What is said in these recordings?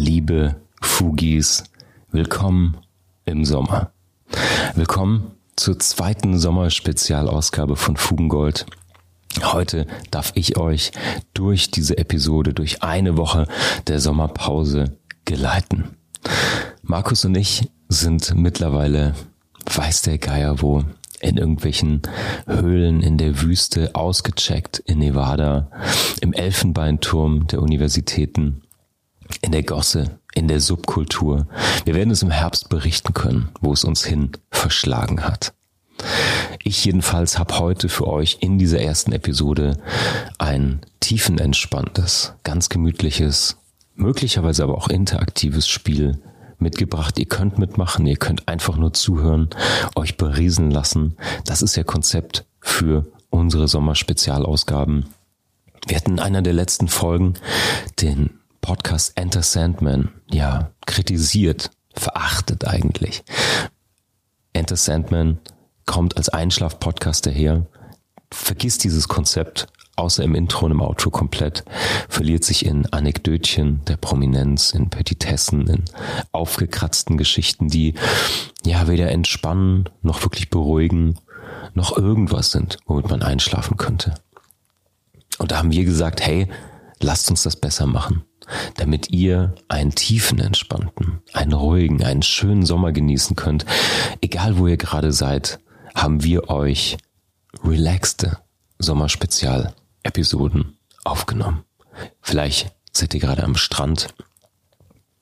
Liebe Fugis, willkommen im Sommer. Willkommen zur zweiten Sommerspezialausgabe von Fugengold. Heute darf ich euch durch diese Episode, durch eine Woche der Sommerpause geleiten. Markus und ich sind mittlerweile, weiß der Geier wo, in irgendwelchen Höhlen in der Wüste ausgecheckt in Nevada, im Elfenbeinturm der Universitäten in der Gosse, in der Subkultur. Wir werden es im Herbst berichten können, wo es uns hin verschlagen hat. Ich jedenfalls habe heute für euch in dieser ersten Episode ein tiefenentspanntes, ganz gemütliches, möglicherweise aber auch interaktives Spiel mitgebracht. Ihr könnt mitmachen, ihr könnt einfach nur zuhören, euch berieseln lassen. Das ist ja Konzept für unsere Sommerspezialausgaben. Wir hatten in einer der letzten Folgen den Podcast Enter Sandman ja kritisiert, verachtet eigentlich. Enter Sandman kommt als Einschlaf-Podcast daher, vergisst dieses Konzept, außer im Intro und im Outro komplett, verliert sich in Anekdötchen der Prominenz, in Petitessen, in aufgekratzten Geschichten, die ja weder entspannen, noch wirklich beruhigen, noch irgendwas sind, womit man einschlafen könnte. Und da haben wir gesagt, hey, lasst uns das besser machen damit ihr einen tiefen, entspannten, einen ruhigen, einen schönen Sommer genießen könnt. Egal wo ihr gerade seid, haben wir euch relaxte Sommerspezial-Episoden aufgenommen. Vielleicht seid ihr gerade am Strand,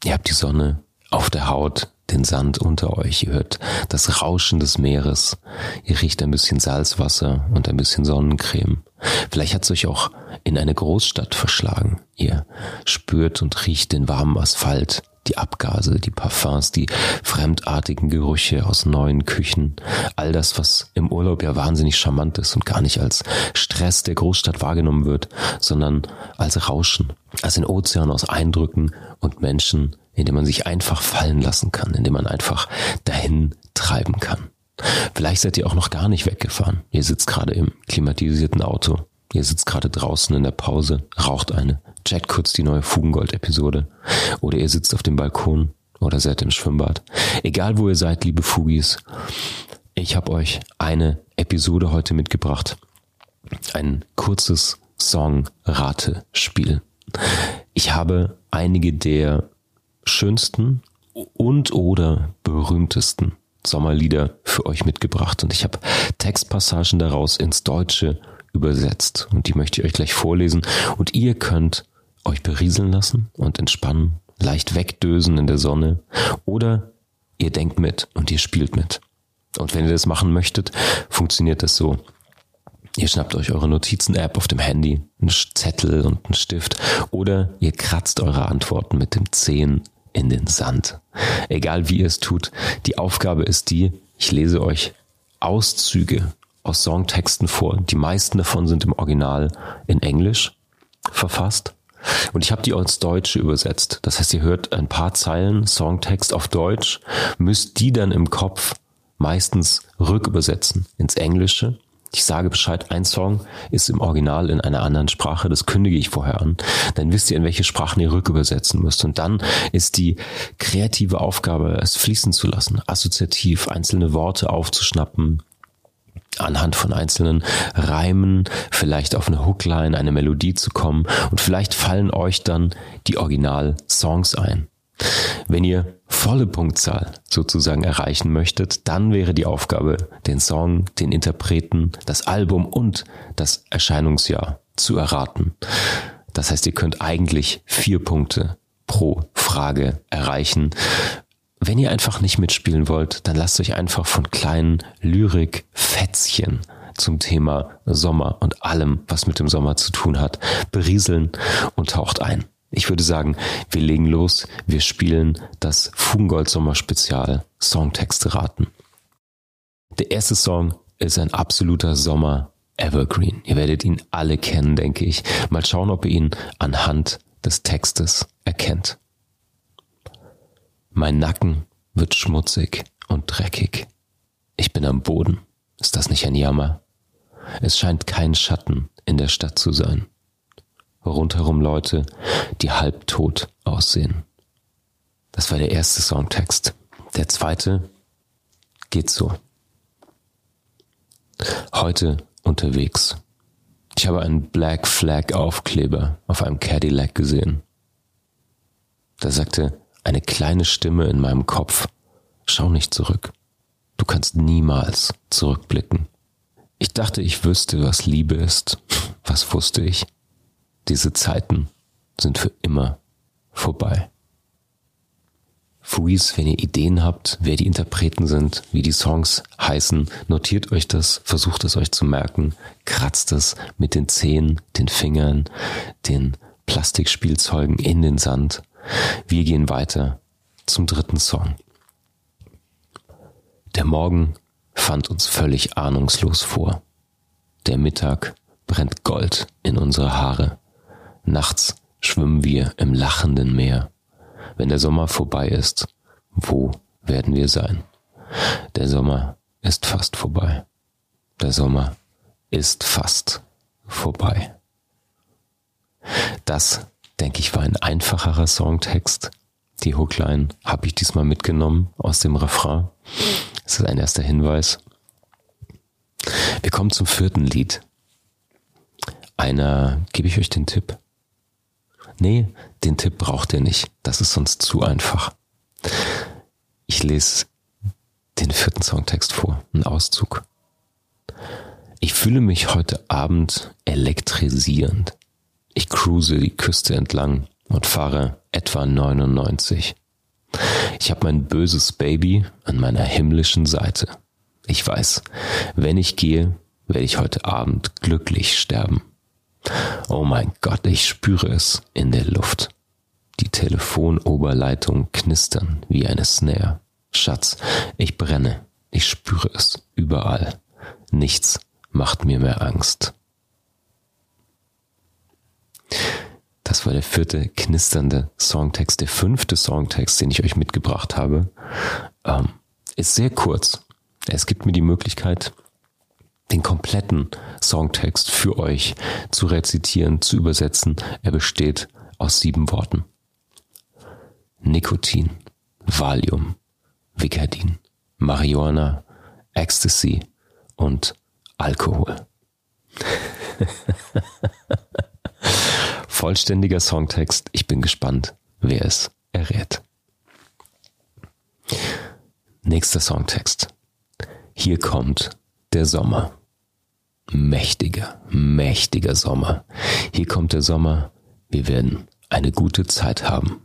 ihr habt die Sonne auf der Haut, den Sand unter euch, ihr hört das Rauschen des Meeres, ihr riecht ein bisschen Salzwasser und ein bisschen Sonnencreme. Vielleicht hat es euch auch in eine Großstadt verschlagen. Ihr spürt und riecht den warmen Asphalt, die Abgase, die Parfums, die fremdartigen Gerüche aus neuen Küchen, all das, was im Urlaub ja wahnsinnig charmant ist und gar nicht als Stress der Großstadt wahrgenommen wird, sondern als Rauschen, als ein Ozean aus Eindrücken und Menschen, in dem man sich einfach fallen lassen kann, in dem man einfach dahin treiben kann. Vielleicht seid ihr auch noch gar nicht weggefahren. Ihr sitzt gerade im klimatisierten Auto. Ihr sitzt gerade draußen in der Pause, raucht eine, checkt kurz die neue Fugengold-Episode. Oder ihr sitzt auf dem Balkon oder seid im Schwimmbad. Egal wo ihr seid, liebe Fugis, ich habe euch eine Episode heute mitgebracht. Ein kurzes Song-Ratespiel. Ich habe einige der schönsten und oder berühmtesten Sommerlieder für euch mitgebracht und ich habe Textpassagen daraus ins Deutsche übersetzt und die möchte ich euch gleich vorlesen und ihr könnt euch berieseln lassen und entspannen, leicht wegdösen in der Sonne oder ihr denkt mit und ihr spielt mit. Und wenn ihr das machen möchtet, funktioniert das so. Ihr schnappt euch eure Notizen-App auf dem Handy, einen Zettel und einen Stift oder ihr kratzt eure Antworten mit dem Zehen in den Sand. Egal wie ihr es tut, die Aufgabe ist die, ich lese euch Auszüge aus Songtexten vor. Die meisten davon sind im Original in Englisch verfasst. Und ich habe die ins Deutsche übersetzt. Das heißt, ihr hört ein paar Zeilen Songtext auf Deutsch, müsst die dann im Kopf meistens rückübersetzen ins Englische ich sage Bescheid, ein Song ist im Original in einer anderen Sprache, das kündige ich vorher an. Dann wisst ihr, in welche Sprachen ihr rückübersetzen müsst. Und dann ist die kreative Aufgabe, es fließen zu lassen, assoziativ einzelne Worte aufzuschnappen, anhand von einzelnen Reimen vielleicht auf eine Hookline, eine Melodie zu kommen und vielleicht fallen euch dann die Original-Songs ein. Wenn ihr volle Punktzahl sozusagen erreichen möchtet, dann wäre die Aufgabe, den Song, den Interpreten, das Album und das Erscheinungsjahr zu erraten. Das heißt, ihr könnt eigentlich vier Punkte pro Frage erreichen. Wenn ihr einfach nicht mitspielen wollt, dann lasst euch einfach von kleinen Lyrik-Fätzchen zum Thema Sommer und allem, was mit dem Sommer zu tun hat, berieseln und taucht ein. Ich würde sagen, wir legen los, wir spielen das Fugengold Sommer Spezial Songtexte raten. Der erste Song ist ein absoluter Sommer Evergreen. Ihr werdet ihn alle kennen, denke ich. Mal schauen, ob ihr ihn anhand des Textes erkennt. Mein Nacken wird schmutzig und dreckig. Ich bin am Boden. Ist das nicht ein Jammer? Es scheint kein Schatten in der Stadt zu sein. Rundherum Leute, die halbtot aussehen. Das war der erste Songtext. Der zweite geht so. Heute unterwegs. Ich habe einen Black Flag Aufkleber auf einem Cadillac gesehen. Da sagte eine kleine Stimme in meinem Kopf, schau nicht zurück. Du kannst niemals zurückblicken. Ich dachte, ich wüsste, was Liebe ist. Was wusste ich? Diese Zeiten sind für immer vorbei. Freeze, wenn ihr Ideen habt, wer die Interpreten sind, wie die Songs heißen, notiert euch das, versucht es euch zu merken, kratzt es mit den Zehen, den Fingern, den Plastikspielzeugen in den Sand. Wir gehen weiter zum dritten Song. Der Morgen fand uns völlig ahnungslos vor. Der Mittag brennt Gold in unsere Haare. Nachts schwimmen wir im lachenden Meer. Wenn der Sommer vorbei ist, wo werden wir sein? Der Sommer ist fast vorbei. Der Sommer ist fast vorbei. Das, denke ich, war ein einfacherer Songtext. Die Hookline habe ich diesmal mitgenommen aus dem Refrain. Das ist ein erster Hinweis. Wir kommen zum vierten Lied. Einer, gebe ich euch den Tipp? Nee, den Tipp braucht ihr nicht. Das ist sonst zu einfach. Ich lese den vierten Songtext vor, ein Auszug. Ich fühle mich heute Abend elektrisierend. Ich cruise die Küste entlang und fahre etwa 99. Ich habe mein böses Baby an meiner himmlischen Seite. Ich weiß, wenn ich gehe, werde ich heute Abend glücklich sterben. Oh mein Gott, ich spüre es in der Luft. Die Telefonoberleitungen knistern wie eine Snare. Schatz, ich brenne. Ich spüre es überall. Nichts macht mir mehr Angst. Das war der vierte knisternde Songtext. Der fünfte Songtext, den ich euch mitgebracht habe, ähm, ist sehr kurz. Es gibt mir die Möglichkeit, den kompletten Songtext für euch zu rezitieren, zu übersetzen. Er besteht aus sieben Worten. Nikotin, Valium, Vicodin, Marihuana, Ecstasy und Alkohol. Vollständiger Songtext. Ich bin gespannt, wer es errät. Nächster Songtext. Hier kommt der Sommer. Mächtiger, mächtiger Sommer. Hier kommt der Sommer. Wir werden eine gute Zeit haben.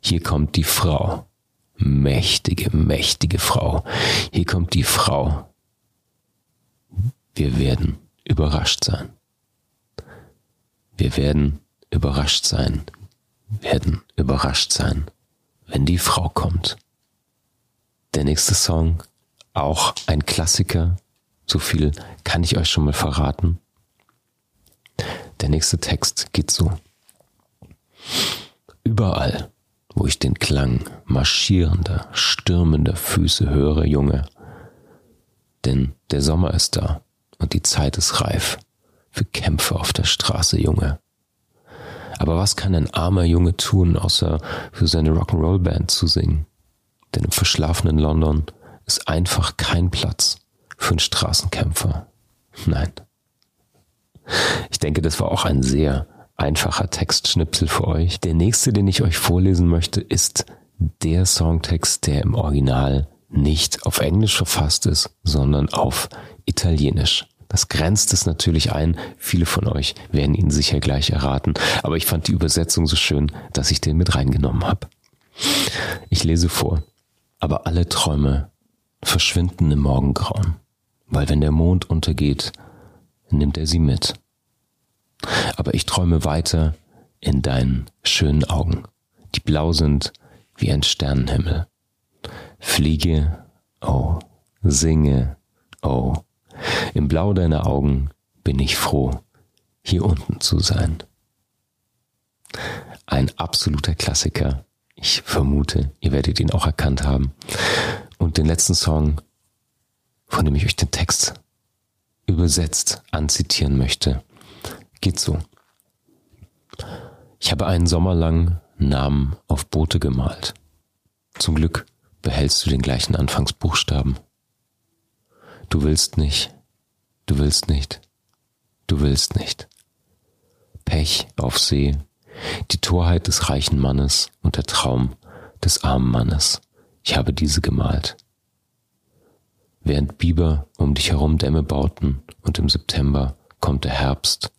Hier kommt die Frau. Mächtige, mächtige Frau. Hier kommt die Frau. Wir werden überrascht sein. Wir werden überrascht sein, werden überrascht sein, wenn die Frau kommt. Der nächste Song auch ein Klassiker. So viel kann ich euch schon mal verraten. Der nächste Text geht so. Überall, wo ich den Klang marschierender, stürmender Füße höre, Junge, denn der Sommer ist da und die Zeit ist reif für Kämpfe auf der Straße, Junge. Aber was kann ein armer Junge tun, außer für seine Rock'n'Roll-Band zu singen? Denn im verschlafenen London ist einfach kein Platz für einen Straßenkämpfer. Nein. Ich denke, das war auch ein sehr einfacher Textschnipsel für euch. Der nächste, den ich euch vorlesen möchte, ist der Songtext, der im Original nicht auf Englisch verfasst ist, sondern auf Italienisch. Das grenzt es natürlich ein. Viele von euch werden ihn sicher gleich erraten. Aber ich fand die Übersetzung so schön, dass ich den mit reingenommen habe. Ich lese vor. Aber alle Träume verschwinden im Morgengrauen, weil wenn der Mond untergeht, nimmt er sie mit. Aber ich träume weiter in deinen schönen Augen, die blau sind wie ein Sternenhimmel. Fliege, oh, singe, oh, im Blau deiner Augen bin ich froh, hier unten zu sein. Ein absoluter Klassiker. Ich vermute, ihr werdet ihn auch erkannt haben. Und den letzten Song, von dem ich euch den Text übersetzt anzitieren möchte, geht so. Ich habe einen Sommer lang Namen auf Boote gemalt. Zum Glück behältst du den gleichen Anfangsbuchstaben. Du willst nicht, du willst nicht, du willst nicht. Pech auf See, die Torheit des reichen Mannes und der Traum des armen Mannes. Ich habe diese gemalt. Während Biber um dich herum Dämme bauten und im September kommt der Herbst,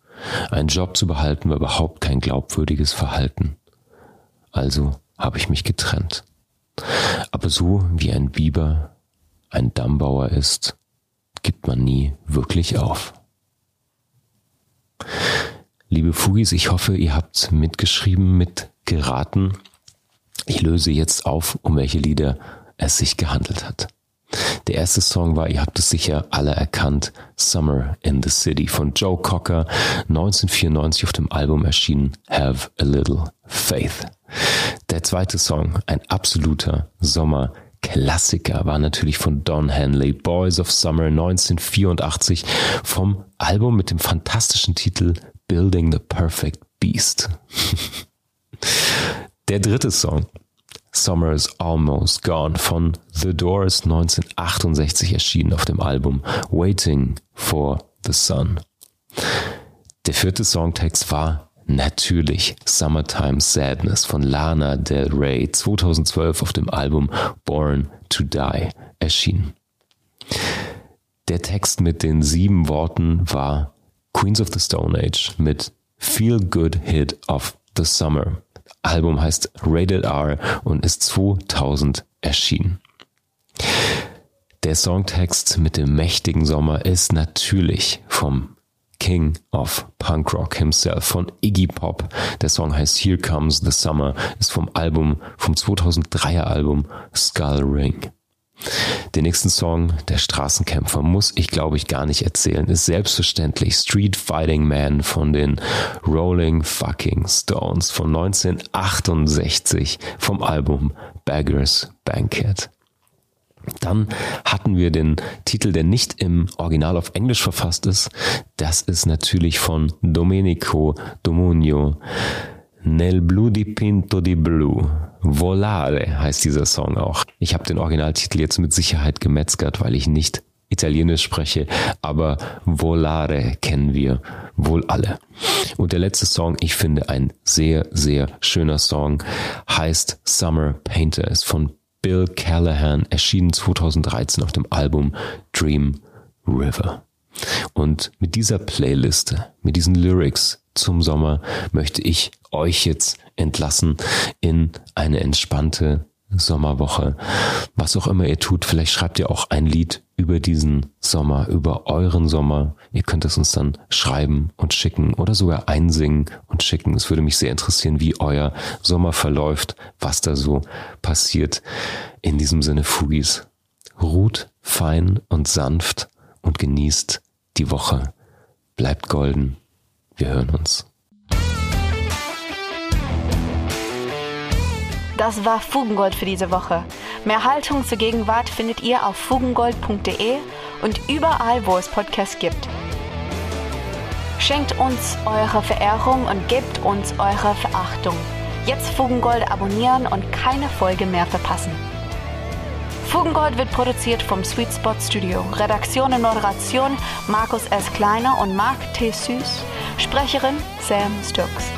einen Job zu behalten war überhaupt kein glaubwürdiges Verhalten. Also habe ich mich getrennt. Aber so wie ein Biber ein Dammbauer ist, gibt man nie wirklich auf. Liebe Fugis, ich hoffe, ihr habt mitgeschrieben, mitgeraten. Ich löse jetzt auf, um welche Lieder es sich gehandelt hat. Der erste Song war, ihr habt es sicher alle erkannt, Summer in the City von Joe Cocker, 1994 auf dem Album erschienen, Have a Little Faith. Der zweite Song, ein absoluter Sommerklassiker, war natürlich von Don Henley, Boys of Summer 1984 vom Album mit dem fantastischen Titel Building the Perfect Beast. Der dritte Song, Summer is Almost Gone von The Doors 1968 erschienen auf dem Album Waiting for the Sun. Der vierte Songtext war natürlich Summertime Sadness von Lana Del Rey 2012 auf dem Album Born to Die erschienen. Der Text mit den sieben Worten war Queens of the Stone Age mit Feel Good Hit of the Summer Album heißt Rated R und ist 2000 erschienen. Der Songtext mit dem mächtigen Sommer ist natürlich vom King of Punk Rock himself, von Iggy Pop. Der Song heißt Here Comes the Summer, ist vom Album, vom 2003er Album Skull Ring. Den nächsten Song, der Straßenkämpfer, muss ich glaube ich gar nicht erzählen, ist selbstverständlich Street Fighting Man von den Rolling Fucking Stones von 1968 vom Album Beggars Banquet. Dann hatten wir den Titel, der nicht im Original auf Englisch verfasst ist. Das ist natürlich von Domenico Domunio. Nel blu di pinto di blu. Volare heißt dieser Song auch. Ich habe den Originaltitel jetzt mit Sicherheit gemetzgert, weil ich nicht Italienisch spreche, aber Volare kennen wir wohl alle. Und der letzte Song, ich finde ein sehr, sehr schöner Song, heißt Summer Painter, ist von Bill Callahan, erschienen 2013 auf dem Album Dream River. Und mit dieser Playliste, mit diesen Lyrics zum Sommer möchte ich euch jetzt entlassen in eine entspannte Sommerwoche. Was auch immer ihr tut, vielleicht schreibt ihr auch ein Lied über diesen Sommer, über euren Sommer. Ihr könnt es uns dann schreiben und schicken oder sogar einsingen und schicken. Es würde mich sehr interessieren, wie euer Sommer verläuft, was da so passiert. In diesem Sinne, Fugis, ruht fein und sanft und genießt die Woche. Bleibt golden. Wir hören uns. Das war Fugengold für diese Woche. Mehr Haltung zur Gegenwart findet ihr auf fugengold.de und überall, wo es Podcasts gibt. Schenkt uns eure Verehrung und gebt uns eure Verachtung. Jetzt Fugengold abonnieren und keine Folge mehr verpassen. Fugengold wird produziert vom Sweet Spot Studio. Redaktion und Moderation Markus S. Kleiner und Mark T. Süß. Sprecherin Sam Stokes.